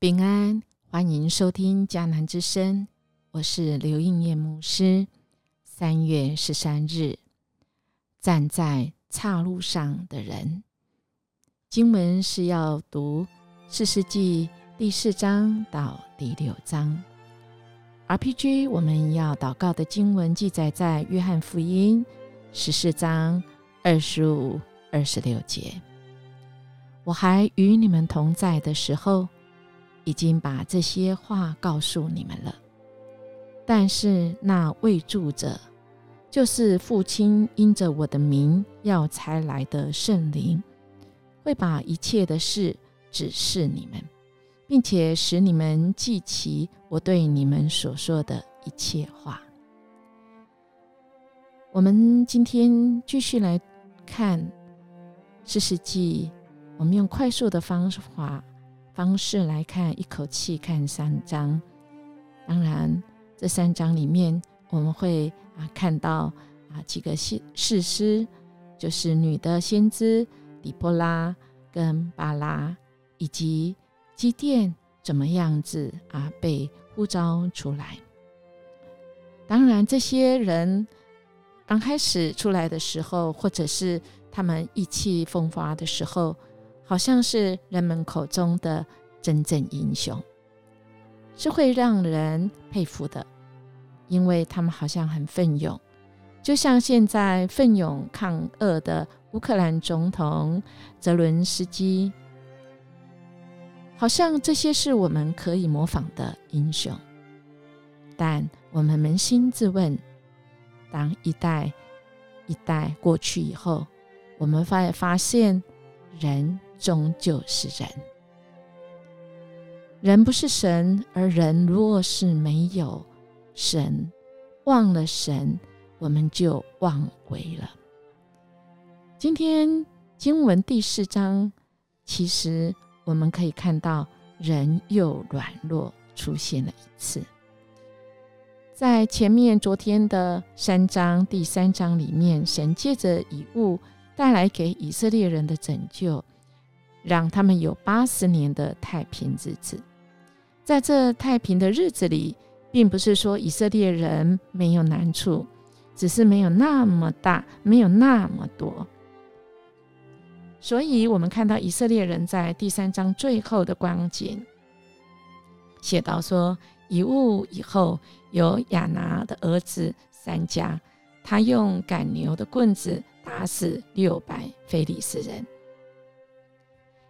平安，欢迎收听迦南之声，我是刘应业牧师。三月十三日，站在岔路上的人，经文是要读四世纪第四章到第六章。RPG 我们要祷告的经文记载在约翰福音十四章二十五、二十六节。我还与你们同在的时候。已经把这些话告诉你们了，但是那未住者，就是父亲因着我的名要才来的圣灵，会把一切的事指示你们，并且使你们记起我对你们所说的一切话。我们今天继续来看四世纪，我们用快速的方法。方式来看，一口气看三章。当然，这三章里面我们会啊看到啊几个事事师，就是女的先知底波拉跟巴拉，以及基甸怎么样子啊被呼召出来。当然，这些人刚开始出来的时候，或者是他们意气风发的时候。好像是人们口中的真正英雄，是会让人佩服的，因为他们好像很奋勇，就像现在奋勇抗恶的乌克兰总统泽伦斯基，好像这些是我们可以模仿的英雄。但我们扪心自问，当一代一代过去以后，我们发发现人。终究是人，人不是神，而人若是没有神，忘了神，我们就忘为了。今天经文第四章，其实我们可以看到人又软弱出现了一次，在前面昨天的三章第三章里面，神借着以物带来给以色列人的拯救。让他们有八十年的太平日子，在这太平的日子里，并不是说以色列人没有难处，只是没有那么大，没有那么多。所以，我们看到以色列人在第三章最后的光景，写到说：以物以后有亚拿的儿子三家，他用赶牛的棍子打死六百非利士人。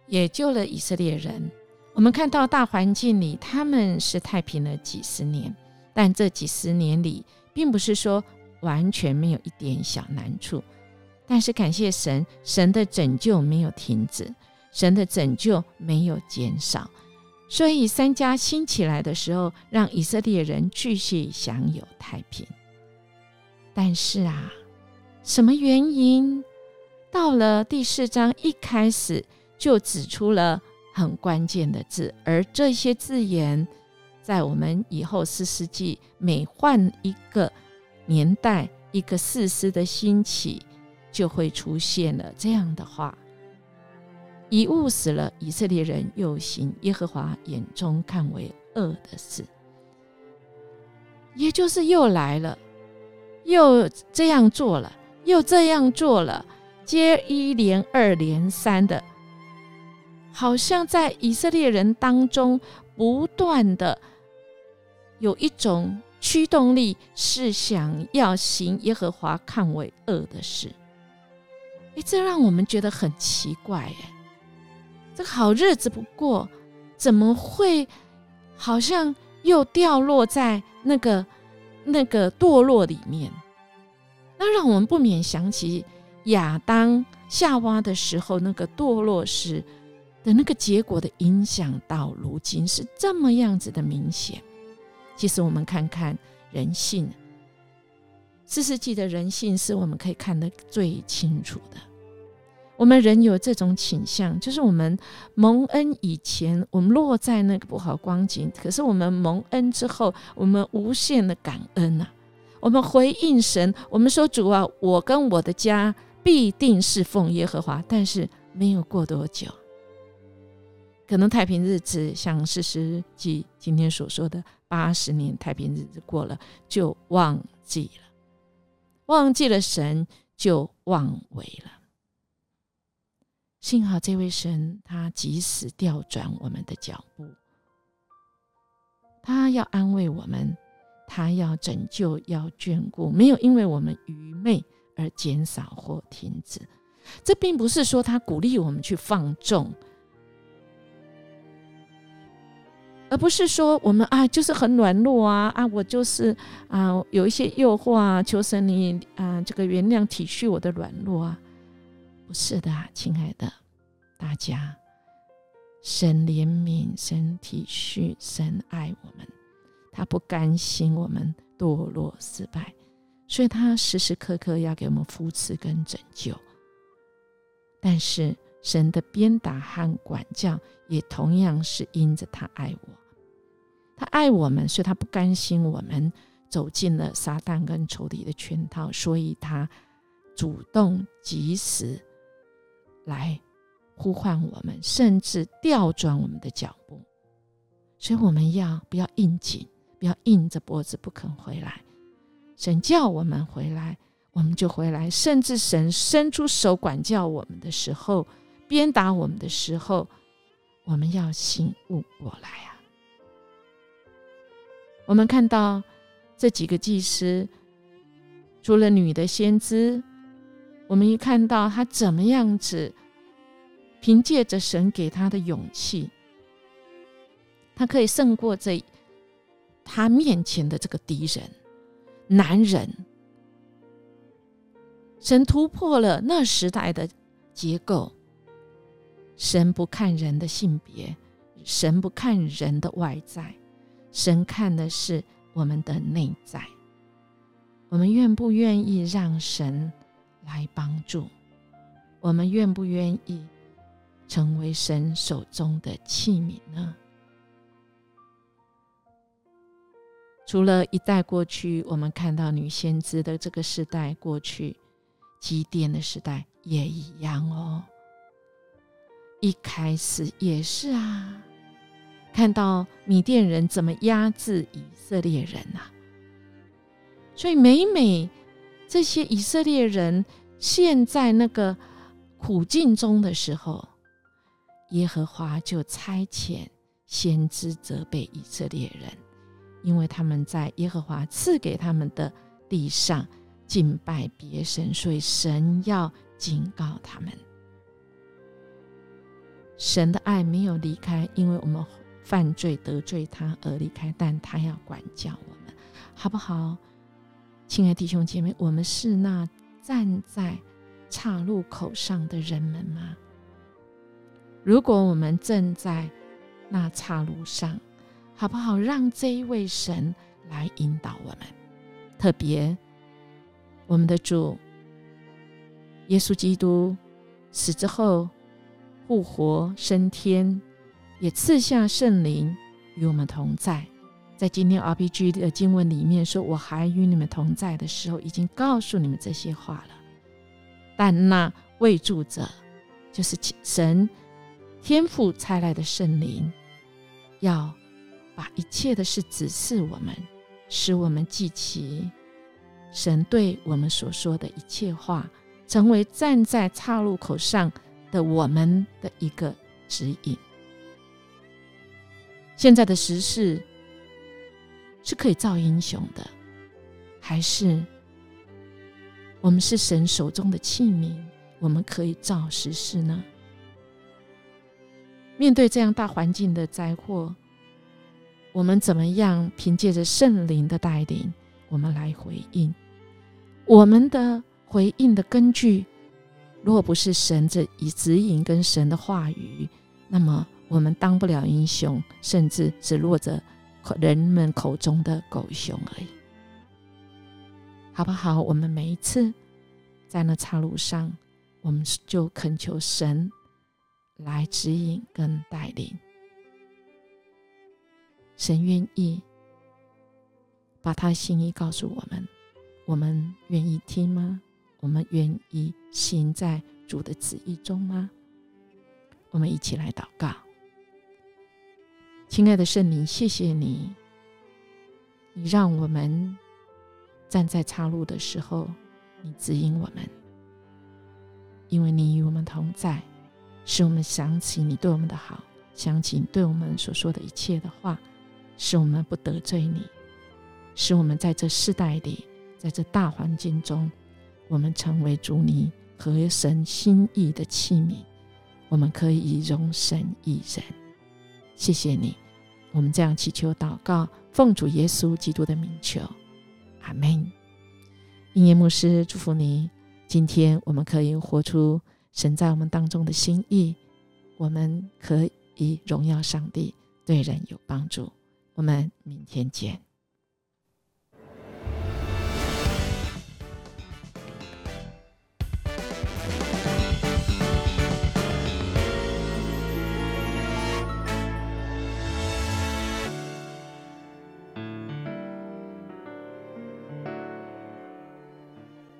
也救了以色列人。我们看到大环境里，他们是太平了几十年，但这几十年里，并不是说完全没有一点小难处。但是感谢神，神的拯救没有停止，神的拯救没有减少。所以三家兴起来的时候，让以色列人继续享有太平。但是啊，什么原因？到了第四章一开始。就指出了很关键的字，而这些字眼，在我们以后四世纪每换一个年代，一个四世的兴起，就会出现了这样的话：以误死了以色列人，又行耶和华眼中看为恶的事，也就是又来了，又这样做了，又这样做了，接一连二连三的。好像在以色列人当中，不断的有一种驱动力，是想要行耶和华看为恶的事。哎，这让我们觉得很奇怪。哎，这好日子不过，怎么会好像又掉落在那个那个堕落里面？那让我们不免想起亚当夏娃的时候，那个堕落时。的那个结果的影响到如今是这么样子的明显。其实我们看看人性，四世纪的人性是我们可以看得最清楚的。我们人有这种倾向，就是我们蒙恩以前，我们落在那个不好光景；可是我们蒙恩之后，我们无限的感恩啊！我们回应神，我们说主啊，我跟我的家必定是奉耶和华。但是没有过多久。可能太平日子像四世纪今天所说的八十年太平日子过了，就忘记了，忘记了神就忘为了。幸好这位神，他及时调转我们的脚步，他要安慰我们，他要拯救，要眷顾，没有因为我们愚昧而减少或停止。这并不是说他鼓励我们去放纵，而不是说我们啊就是很软弱啊啊，我就是啊有一些诱惑啊，求神你啊这个原谅体恤我的软弱啊。不是的，亲爱的，大家，神怜悯，神体恤，神爱我们，他不甘心我们堕落失败，所以他时时刻刻要给我们扶持跟拯救。但是神的鞭打和管教也同样是因着他爱我，他爱我们，所以他不甘心我们走进了撒旦跟仇敌的圈套，所以他主动及时。来呼唤我们，甚至调转我们的脚步，所以我们要不要硬紧，不要硬着脖子不肯回来。神叫我们回来，我们就回来。甚至神伸出手管教我们的时候，鞭打我们的时候，我们要醒悟过来啊！我们看到这几个祭司，除了女的先知。我们一看到他怎么样子，凭借着神给他的勇气，他可以胜过这他面前的这个敌人男人。神突破了那时代的结构，神不看人的性别，神不看人的外在，神看的是我们的内在。我们愿不愿意让神？来帮助我们，愿不愿意成为神手中的器皿呢？除了一代过去，我们看到女先知的这个时代过去，积淀的时代也一样哦。一开始也是啊，看到米甸人怎么压制以色列人啊，所以每每这些以色列人。陷在那个苦境中的时候，耶和华就差遣先知责备以色列人，因为他们在耶和华赐给他们的地上敬拜别神，所以神要警告他们。神的爱没有离开，因为我们犯罪得罪他而离开，但他要管教我们，好不好？亲爱弟兄姐妹，我们是那。站在岔路口上的人们吗？如果我们正在那岔路上，好不好？让这一位神来引导我们。特别我们的主耶稣基督死之后复活升天，也赐下圣灵与我们同在。在今天 RPG 的经文里面说：“我还与你们同在的时候，已经告诉你们这些话了。但那未住者，就是神天父差来的圣灵，要把一切的事指示我们，使我们记起神对我们所说的一切话，成为站在岔路口上的我们的一个指引。现在的时事。”是可以造英雄的，还是我们是神手中的器皿，我们可以造实事呢？面对这样大环境的灾祸，我们怎么样凭借着圣灵的带领，我们来回应？我们的回应的根据，如果不是神这以指引跟神的话语，那么我们当不了英雄，甚至只落着。人们口中的狗熊而已，好不好？我们每一次在那岔路上，我们就恳求神来指引跟带领。神愿意把他心意告诉我们，我们愿意听吗？我们愿意行在主的旨意中吗？我们一起来祷告。亲爱的圣灵，谢谢你，你让我们站在岔路的时候，你指引我们，因为你与我们同在，使我们想起你对我们的好，想起你对我们所说的一切的话，使我们不得罪你，使我们在这世代里，在这大环境中，我们成为主你和神心意的器皿，我们可以容神一人。谢谢你，我们这样祈求祷告，奉主耶稣基督的名求，阿门。音乐牧师祝福你，今天我们可以活出神在我们当中的心意，我们可以荣耀上帝，对人有帮助。我们明天见。